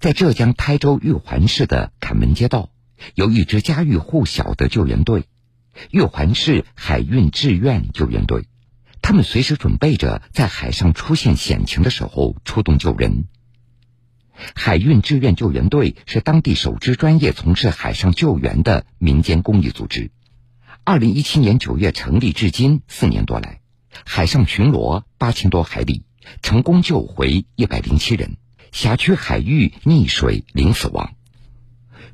在浙江台州玉环市的坎门街道，有一支家喻户晓的救援队——玉环市海运志愿救援队。他们随时准备着在海上出现险情的时候出动救人。海运志愿救援队是当地首支专业从事海上救援的民间公益组织。二零一七年九月成立至今四年多来，海上巡逻八千多海里，成功救回一百零七人，辖区海域溺水零死亡。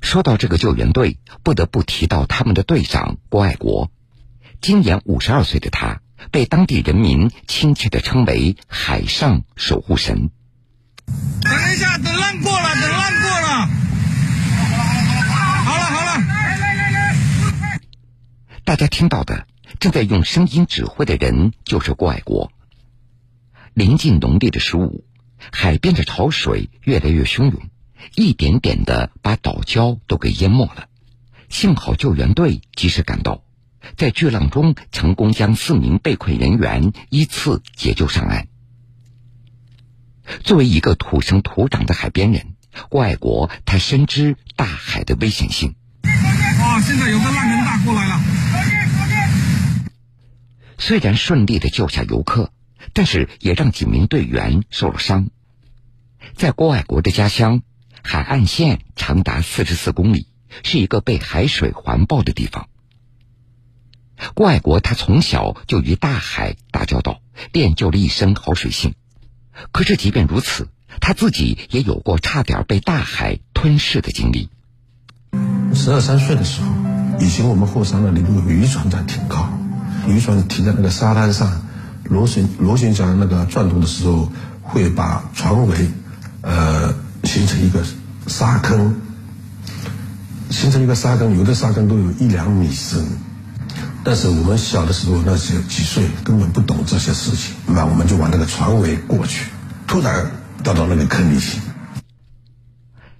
说到这个救援队，不得不提到他们的队长郭爱国。今年五十二岁的他，被当地人民亲切地称为“海上守护神”。等一下，等浪过了，等浪过了。好了好了，来来来来。大家听到的，正在用声音指挥的人就是郭爱国。临近农历的十五，海边的潮水越来越汹涌，一点点的把岛礁都给淹没了。幸好救援队及时赶到，在巨浪中成功将四名被困人员依次解救上岸。作为一个土生土长的海边人，郭爱国他深知大海的危险性。哇，现在有个浪人大过来了。虽然顺利的救下游客，但是也让几名队员受了伤。在郭爱国的家乡，海岸线长达四十四公里，是一个被海水环抱的地方。郭爱国他从小就与大海打交道，练就了一身好水性。可是，即便如此，他自己也有过差点被大海吞噬的经历。十二三岁的时候，以前我们后山那里有渔船在停靠，渔船停在那个沙滩上，螺旋螺旋桨那个转动的时候，会把船尾呃形成一个沙坑，形成一个沙坑，有的沙坑都有一两米深。但是我们小的时候，那些几岁，根本不懂这些事情，那我们就往那个船尾过去，突然掉到那个坑里去。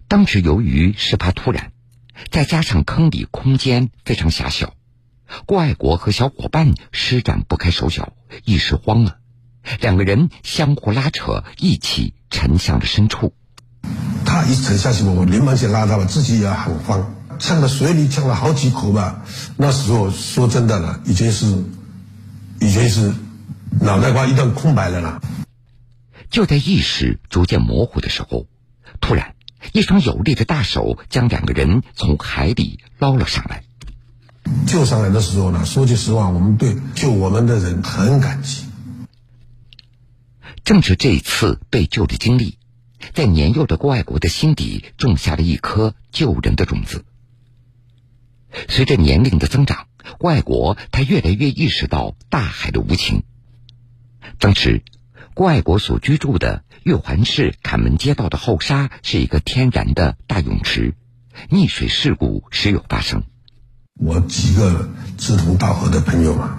当时由于事发突然，再加上坑里空间非常狭小，郭爱国和小伙伴施展不开手脚，一时慌了，两个人相互拉扯，一起沉向了深处。他一沉下去，我连忙去拉他，我自己也很慌。呛到水里呛了好几口吧，那时候说真的了，已经是，已经是脑袋瓜一段空白了啦。就在意识逐渐模糊的时候，突然一双有力的大手将两个人从海里捞了上来。救上来的时候呢，说句实话，我们对救我们的人很感激。正是这一次被救的经历，在年幼的郭爱国的心底种下了一颗救人的种子。随着年龄的增长，外国他越来越意识到大海的无情。当时，郭爱国所居住的玉环市坎门街道的后沙是一个天然的大泳池，溺水事故时有发生。我几个志同道合的朋友嘛，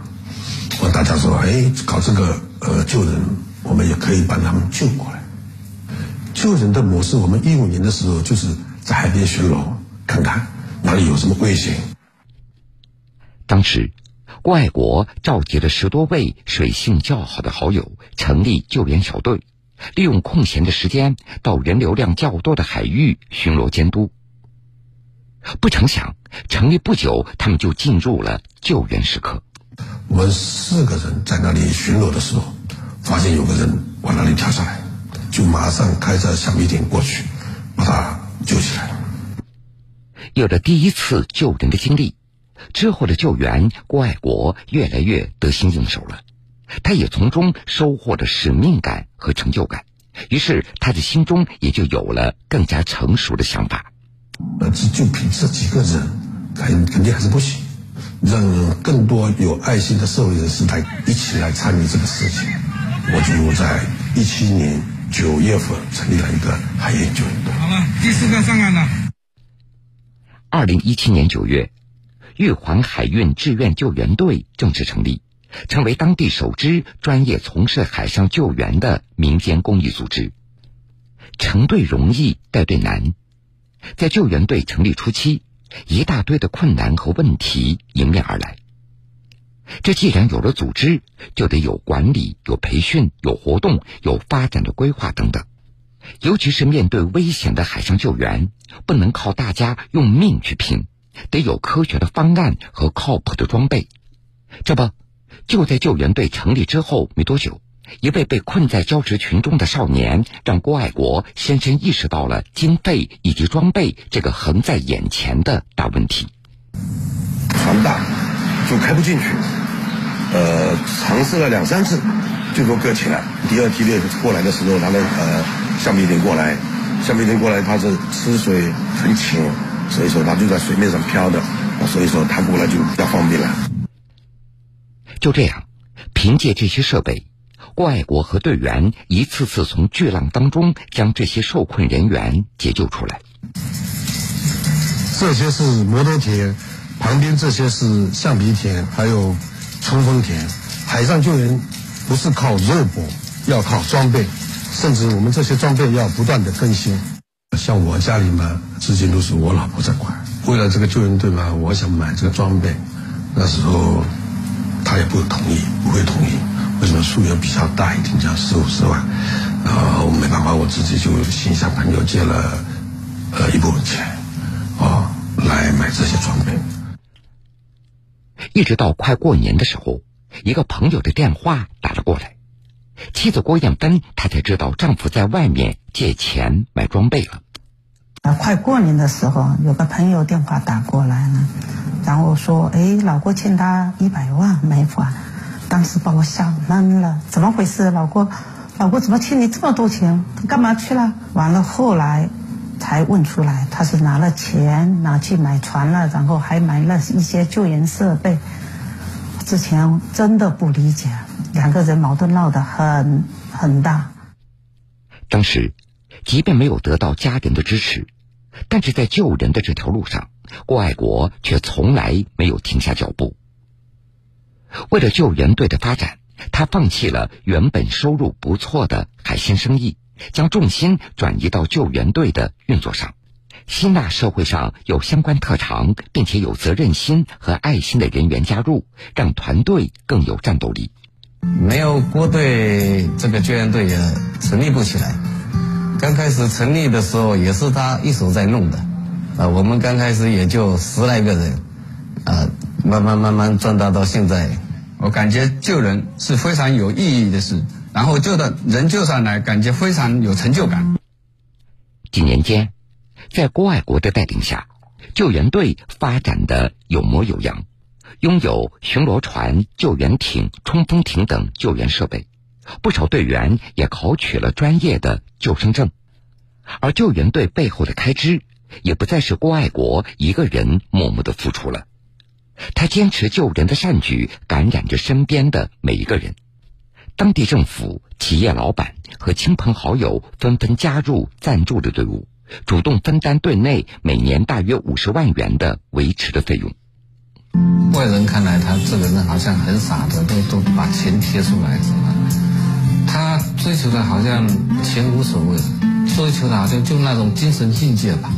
我大家说，哎，搞这个呃救人，我们也可以把他们救过来。救人的模式，我们一五年的时候就是在海边巡逻，看看。哪里有什么危险？当时，郭爱国召集了十多位水性较好的好友，成立救援小队，利用空闲的时间到人流量较多的海域巡逻监督。不成想，成立不久，他们就进入了救援时刻。我们四个人在那里巡逻的时候，发现有个人往那里跳下来，就马上开着橡皮艇过去，把他救起来了。有了第一次救人的经历，之后的救援，郭爱国越来越得心应手了。他也从中收获了使命感和成就感，于是他的心中也就有了更加成熟的想法。呃，就就凭这几个人，肯肯定还是不行，让更多有爱心的社会人士来一起来参与这个事情。我就在一七年九月份成立了一个海燕救援队。好了，第四个上岸了。二零一七年九月，玉环海运志愿救援队正式成立，成为当地首支专业从事海上救援的民间公益组织。成队容易，带队难。在救援队成立初期，一大堆的困难和问题迎面而来。这既然有了组织，就得有管理、有培训、有活动、有发展的规划等等。尤其是面对危险的海上救援，不能靠大家用命去拼，得有科学的方案和靠谱的装备。这不，就在救援队成立之后没多久，一位被困在礁石群中的少年，让郭爱国深深意识到了经费以及装备这个横在眼前的大问题。船大，就开不进去。呃，尝试了两三次，最多搁浅了。第二梯队过来的时候，他的呃橡皮艇过来，橡皮艇过来，它是吃水很浅，所以说它就在水面上漂的，所以说它过来就比较方便了。就这样，凭借这些设备，郭爱国和队员一次次从巨浪当中将这些受困人员解救出来。这些是摩托艇，旁边这些是橡皮艇，还有冲锋艇。海上救援不是靠肉搏，要靠装备，甚至我们这些装备要不断的更新。像我家里嘛，至今都是我老婆在管。为了这个救援队嘛，我想买这个装备，那时候他也不同意，不会同意。为什么数额比较大一点，要四五十万，然后没办法，我自己就先向朋友借了呃一部分钱，啊，来买这些装备。一直到快过年的时候，一个朋友的电话打了过来，妻子郭艳芬她才知道丈夫在外面借钱买装备了。啊，快过年的时候，有个朋友电话打过来了，然后说：“哎，老郭欠他一百万没还。”当时把我吓懵了，怎么回事？老郭，老郭怎么欠你这么多钱？他干嘛去了？完了，后来才问出来，他是拿了钱拿去买船了，然后还买了一些救援设备。之前真的不理解，两个人矛盾闹得很很大。当时，即便没有得到家人的支持，但是在救人的这条路上，郭爱国却从来没有停下脚步。为了救援队的发展，他放弃了原本收入不错的海鲜生意，将重心转移到救援队的运作上，吸纳社会上有相关特长并且有责任心和爱心的人员加入，让团队更有战斗力。没有郭队，这个救援队也成立不起来。刚开始成立的时候，也是他一手在弄的，啊，我们刚开始也就十来个人，啊，慢慢慢慢壮大到现在。我感觉救人是非常有意义的事，然后救的人救上来，感觉非常有成就感。几年间，在郭爱国的带领下，救援队发展的有模有样，拥有巡逻船、救援艇、冲锋艇等救援设备，不少队员也考取了专业的救生证。而救援队背后的开支，也不再是郭爱国一个人默默的付出了。他坚持救人的善举，感染着身边的每一个人。当地政府、企业老板和亲朋好友纷纷加入赞助的队伍，主动分担队内每年大约五十万元的维持的费用。外人看来，他这个人好像很傻的，都都把钱贴出来，是吧？他追求的好像钱无所谓，追求的好像就那种精神境界吧。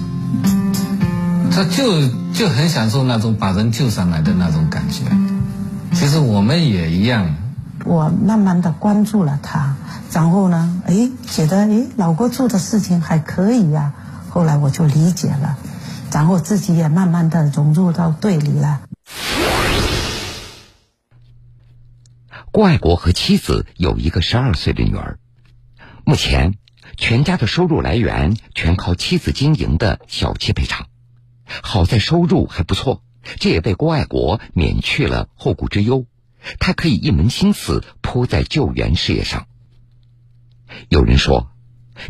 他就就很享受那种把人救上来的那种感觉。其实我们也一样。我慢慢的关注了他，然后呢，哎，觉得哎，老郭做的事情还可以呀。后来我就理解了，然后自己也慢慢的融入到队里了。郭爱国和妻子有一个十二岁的女儿，目前全家的收入来源全靠妻子经营的小汽配厂。好在收入还不错，这也为郭爱国免去了后顾之忧，他可以一门心思扑在救援事业上。有人说，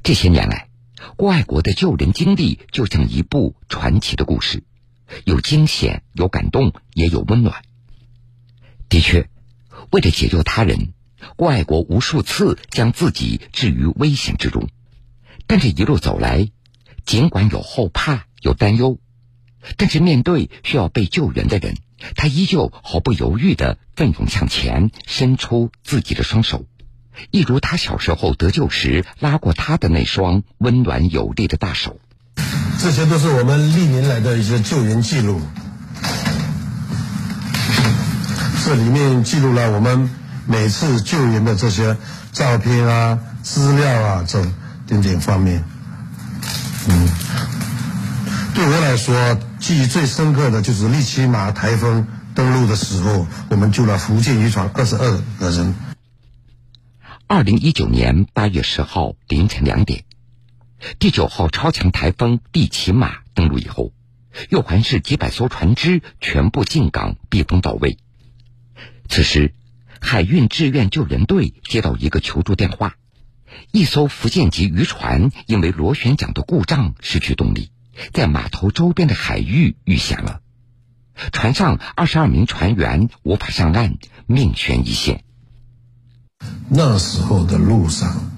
这些年来，郭爱国的救人经历就像一部传奇的故事，有惊险，有感动，也有温暖。的确，为了解救他人，郭爱国无数次将自己置于危险之中，但这一路走来，尽管有后怕，有担忧。但是面对需要被救援的人，他依旧毫不犹豫的奋勇向前，伸出自己的双手，一如他小时候得救时拉过他的那双温暖有力的大手。这些都是我们历年来的一些救援记录，这里面记录了我们每次救援的这些照片啊、资料啊，这点点方面。嗯，对我来说，记忆最深刻的就是利奇马台风登陆的时候，我们救了福建渔船二十二个人。二零一九年八月十号凌晨两点，第九号超强台风利奇马登陆以后，玉环市几百艘船只全部进港避风到位。此时，海运志愿救援队接到一个求助电话。一艘福建籍渔船因为螺旋桨的故障失去动力，在码头周边的海域遇险了。船上二十二名船员无法上岸，命悬一线。那时候的路上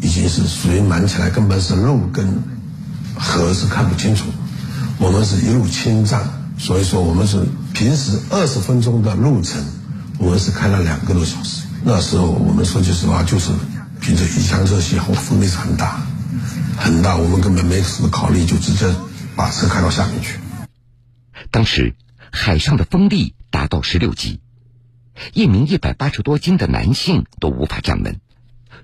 已经是水满起来，根本是路跟河是看不清楚。我们是一路清障，所以说我们是平时二十分钟的路程，我们是开了两个多小时。那时候我们说句实话，就是。凭着一腔热血，后风力是很大，很大，我们根本没什么考虑，就直接把车开到下面去。当时海上的风力达到十六级，一名一百八十多斤的男性都无法站稳。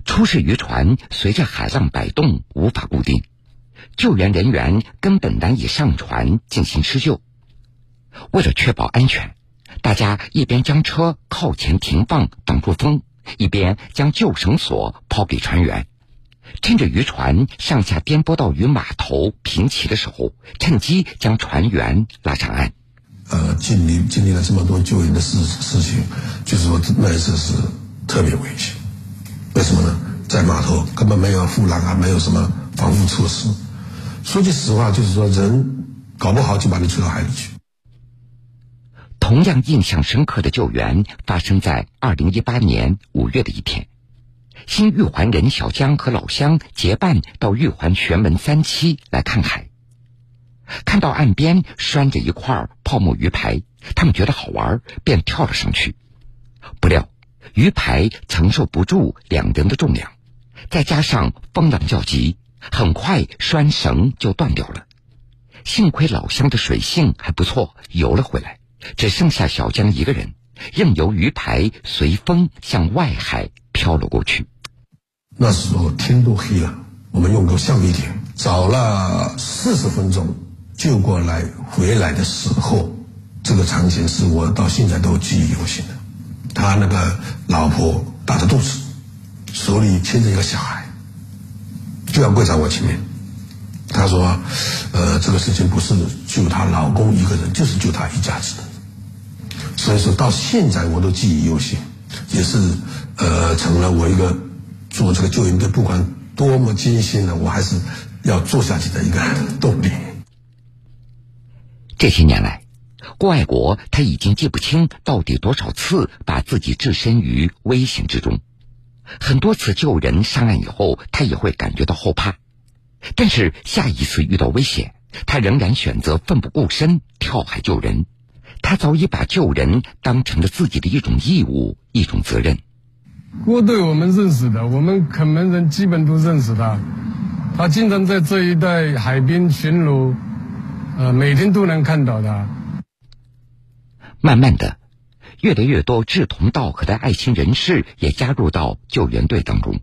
出事渔船随着海浪摆动，无法固定，救援人员根本难以上船进行施救。为了确保安全，大家一边将车靠前停放挡住风。一边将救绳索抛给船员，趁着渔船上下颠簸到与码头平齐的时候，趁机将船员拉上岸。呃，经历经历了这么多救援的事事情，就是说那一次是特别危险。为什么呢？在码头根本没有护栏啊，没有什么防护措施。说句实话，就是说人搞不好就把你吹到海里去。同样印象深刻的救援发生在二零一八年五月的一天，新玉环人小江和老乡结伴到玉环玄门三期来看海。看到岸边拴着一块泡沫鱼排，他们觉得好玩，便跳了上去。不料鱼排承受不住两人的重量，再加上风浪较急，很快拴绳就断掉了。幸亏老乡的水性还不错，游了回来。只剩下小江一个人，任由鱼排随风向外海飘了过去。那时候天都黑了，我们用个橡皮艇找了四十分钟，救过来回来的时候，这个场景是我到现在都记忆犹新的。他那个老婆大着肚子，手里牵着一个小孩，就要跪在我前面。他说：“呃，这个事情不是救她老公一个人，就是救他一家子的。”所以说到现在我都记忆犹新，也是呃成了我一个做这个救援队不管多么艰辛呢，我还是要做下去的一个动力。这些年来，郭爱国他已经记不清到底多少次把自己置身于危险之中，很多次救人上岸以后，他也会感觉到后怕，但是下一次遇到危险，他仍然选择奋不顾身跳海救人。他早已把救人当成了自己的一种义务、一种责任。郭队我们认识的，我们肯门人基本都认识他。他经常在这一带海边巡逻，呃，每天都能看到他。慢慢的，越来越多志同道合的爱心人士也加入到救援队当中。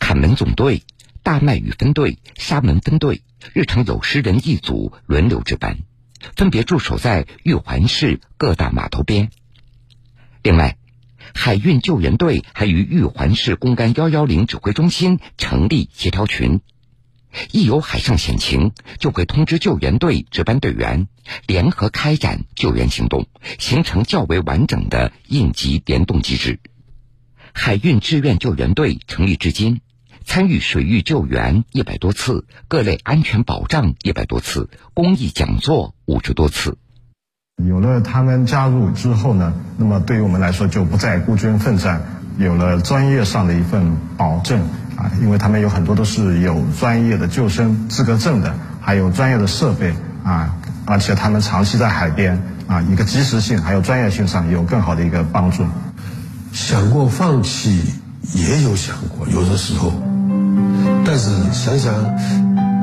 坎门总队、大麦屿分队、沙门分队日常有十人一组轮流值班。分别驻守在玉环市各大码头边。另外，海运救援队还与玉环市公安幺幺零指挥中心成立协调群，一有海上险情，就会通知救援队值班队员，联合开展救援行动，形成较为完整的应急联动机制。海运志愿救援队成立至今。参与水域救援一百多次，各类安全保障一百多次，公益讲座五十多次。有了他们加入之后呢，那么对于我们来说就不再孤军奋战，有了专业上的一份保证啊，因为他们有很多都是有专业的救生资格证的，还有专业的设备啊，而且他们长期在海边啊，一个及时性还有专业性上有更好的一个帮助。想过放弃，也有想过，有的时候。但是想想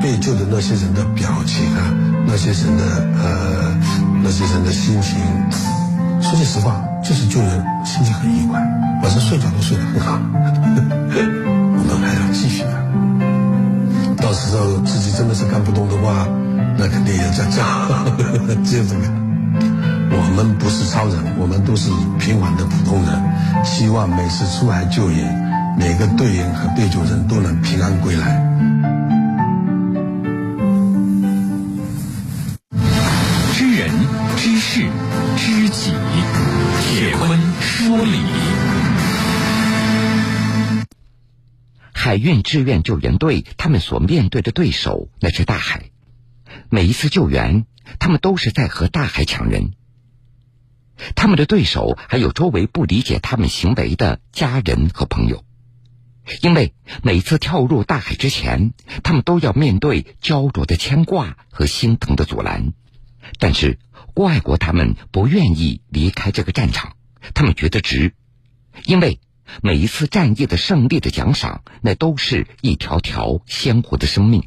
被救的那些人的表情啊，那些人的呃，那些人的心情，说句实话，就是救人心情很愉快，晚上睡觉都睡得很好。我们还要继续的。知道自己真的是干不动的话，那肯定也在这，就这个。我们不是超人，我们都是平凡的普通人。希望每次出海救援，每个队员和被救人都能平安归来。海运志愿救援队，他们所面对的对手那是大海。每一次救援，他们都是在和大海抢人。他们的对手还有周围不理解他们行为的家人和朋友，因为每次跳入大海之前，他们都要面对焦灼的牵挂和心疼的阻拦。但是郭爱国他们不愿意离开这个战场，他们觉得值，因为每一次战役的胜利的奖赏，那都是一条条鲜活的生命。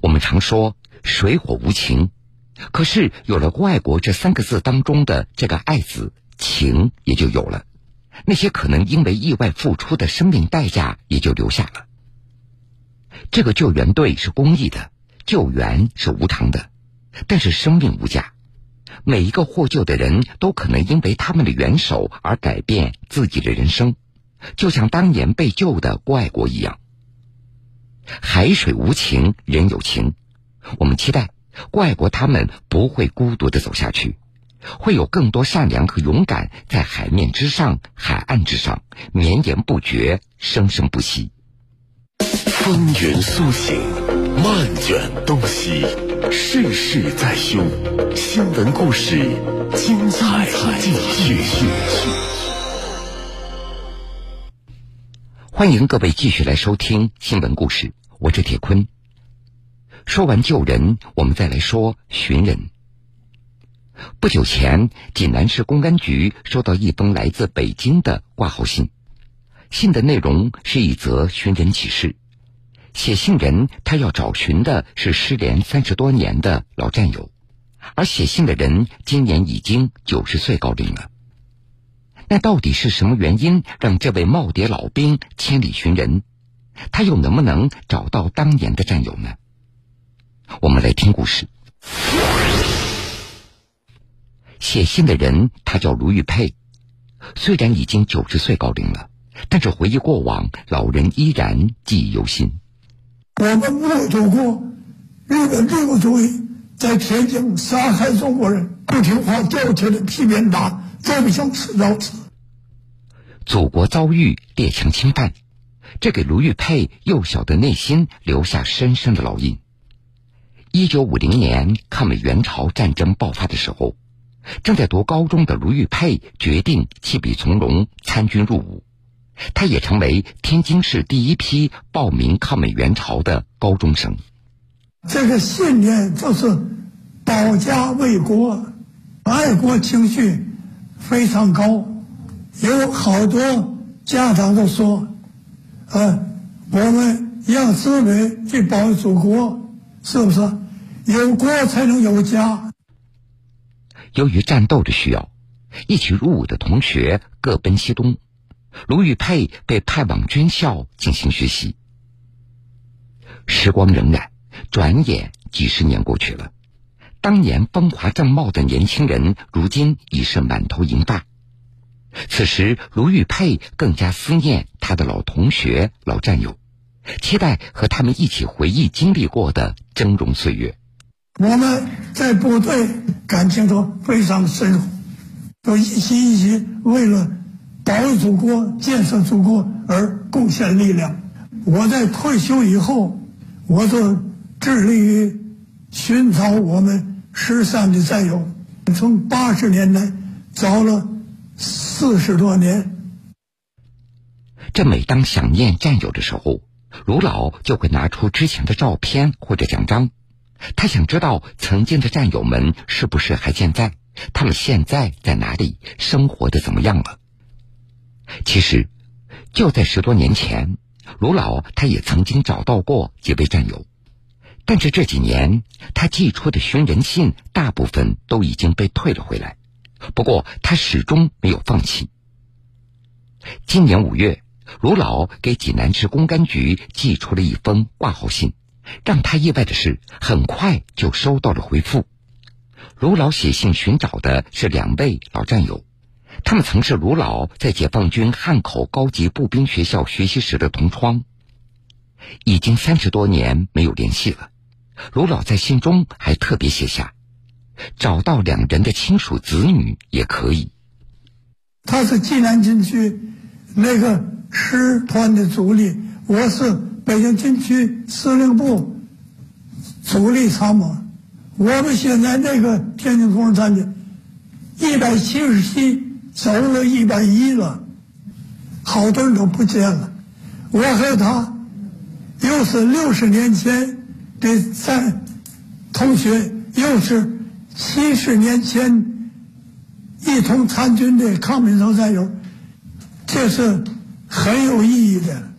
我们常说水火无情。可是有了“外国”这三个字当中的这个“爱”字，情也就有了。那些可能因为意外付出的生命代价也就留下了。这个救援队是公益的，救援是无偿的，但是生命无价。每一个获救的人都可能因为他们的援手而改变自己的人生，就像当年被救的郭爱国一样。海水无情，人有情。我们期待。怪国他们不会孤独的走下去，会有更多善良和勇敢在海面之上、海岸之上绵延不绝、生生不息。风云苏醒，漫卷东西，世事在胸。新闻故事，精彩继续。欢迎各位继续来收听新闻故事，我是铁坤。说完救人，我们再来说寻人。不久前，济南市公安局收到一封来自北京的挂号信，信的内容是一则寻人启事。写信人他要找寻的是失联三十多年的老战友，而写信的人今年已经九十岁高龄了。那到底是什么原因让这位耄耋老兵千里寻人？他又能不能找到当年的战友呢？我们来听故事。写信的人他叫卢玉佩，虽然已经九十岁高龄了，但是回忆过往，老人依然记忆犹新。我们没有祖国，日本帝国主义在天津杀害中国人，不听话掉铁的皮鞭打，再不想吃早吃。祖国遭遇列强侵犯，这给卢玉佩幼小的内心留下深深的烙印。一九五零年抗美援朝战争爆发的时候，正在读高中的卢玉佩决定弃笔从戎，参军入伍。他也成为天津市第一批报名抗美援朝的高中生。这个信念就是保家卫国，爱国情绪非常高。有好多家长都说：“呃，我们让子女去保卫祖国，是不是？”有国才能有家。由于战斗的需要，一起入伍的同学各奔西东，卢玉佩被派往军校进行学习。时光荏苒，转眼几十年过去了，当年风华正茂的年轻人，如今已是满头银发。此时，卢玉佩更加思念他的老同学、老战友，期待和他们一起回忆经历过的峥嵘岁月。我们在部队感情都非常深厚，都一心一意为了保卫祖国、建设祖国而贡献力量。我在退休以后，我就致力于寻找我们失散的战友。从八十年代找了四十多年。这每当想念战友的时候，卢老就会拿出之前的照片或者奖章。他想知道曾经的战友们是不是还健在？他们现在在哪里？生活的怎么样了？其实，就在十多年前，卢老他也曾经找到过几位战友，但是这几年他寄出的寻人信大部分都已经被退了回来。不过他始终没有放弃。今年五月，卢老给济南市公安局寄出了一封挂号信。让他意外的是，很快就收到了回复。卢老写信寻找的是两位老战友，他们曾是卢老在解放军汉口高级步兵学校学习时的同窗。已经三十多年没有联系了，卢老在信中还特别写下：“找到两人的亲属子女也可以。”他是济南军区那个师团的主力，我是北京军区司令部主力参谋。我们现在那个天津工人战的，一百七十七走了一百一了，好多人都不见了。我和他又是六十年前的在同学，又是七十年前一同参军的抗美援战友，这是很有意义的。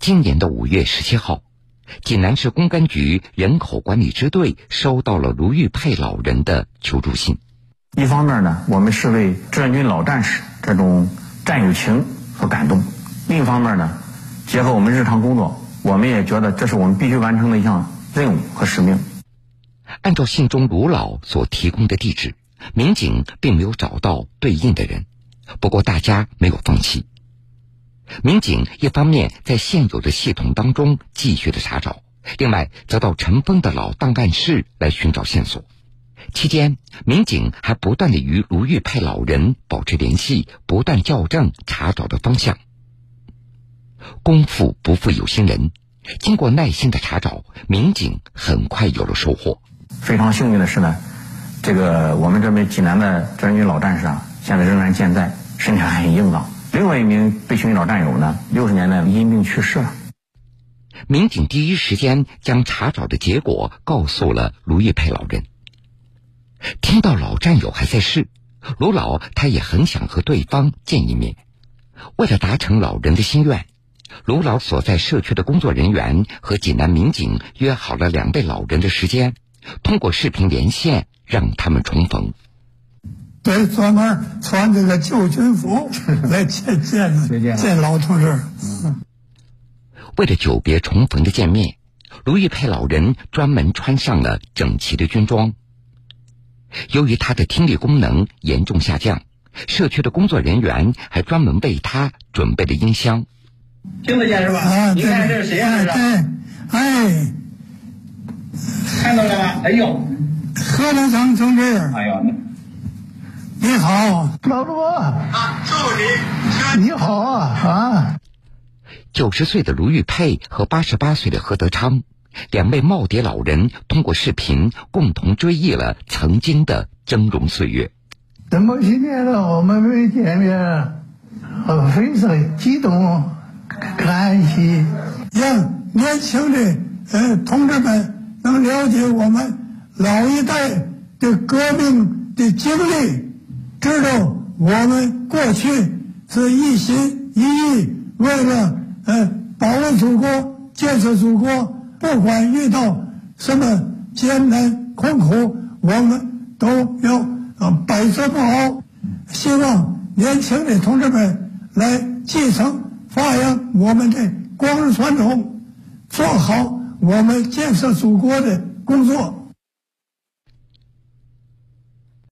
今年的五月十七号。济南市公安局人口管理支队收到了卢玉佩老人的求助信。一方面呢，我们是为志愿军老战士这种战友情所感动；另一方面呢，结合我们日常工作，我们也觉得这是我们必须完成的一项任务和使命。按照信中卢老所提供的地址，民警并没有找到对应的人，不过大家没有放弃。民警一方面在现有的系统当中继续的查找，另外则到陈峰的老档案室来寻找线索。期间，民警还不断的与卢玉佩老人保持联系，不断校正查找的方向。功夫不负有心人，经过耐心的查找，民警很快有了收获。非常幸运的是呢，这个我们这位济南的志愿军老战士啊，现在仍然健在，身体还很硬朗。另外一名被寻找战友呢，六十年代因病去世了。民警第一时间将查找的结果告诉了卢玉佩老人。听到老战友还在世，卢老他也很想和对方见一面。为了达成老人的心愿，卢老所在社区的工作人员和济南民警约好了两位老人的时间，通过视频连线让他们重逢。对，专门穿这个旧军服 来见见见老同志。为了久别重逢的见面，卢玉佩老人专门穿上了整齐的军装。由于他的听力功能严重下降，社区的工作人员还专门为他准备了音箱。听得见是吧？啊，你看这是谁呀？这是。哎，看到了吗？哎呦，何德成同志。哎呦。你好，老罗啊，祝你你好啊啊！九十岁的卢玉佩和八十八岁的何德昌，两位耄耋老人通过视频共同追忆了曾经的峥嵘岁月。怎么今天呢，我们没见面，我非常激动，感谢让年轻的呃同志们能了解我们老一代的革命的经历。知道我们过去是一心一意为了呃保卫祖国、建设祖国，不管遇到什么艰难困苦，我们都要啊百折不挠。希望年轻的同志们来继承发扬我们的光荣传统，做好我们建设祖国的工作。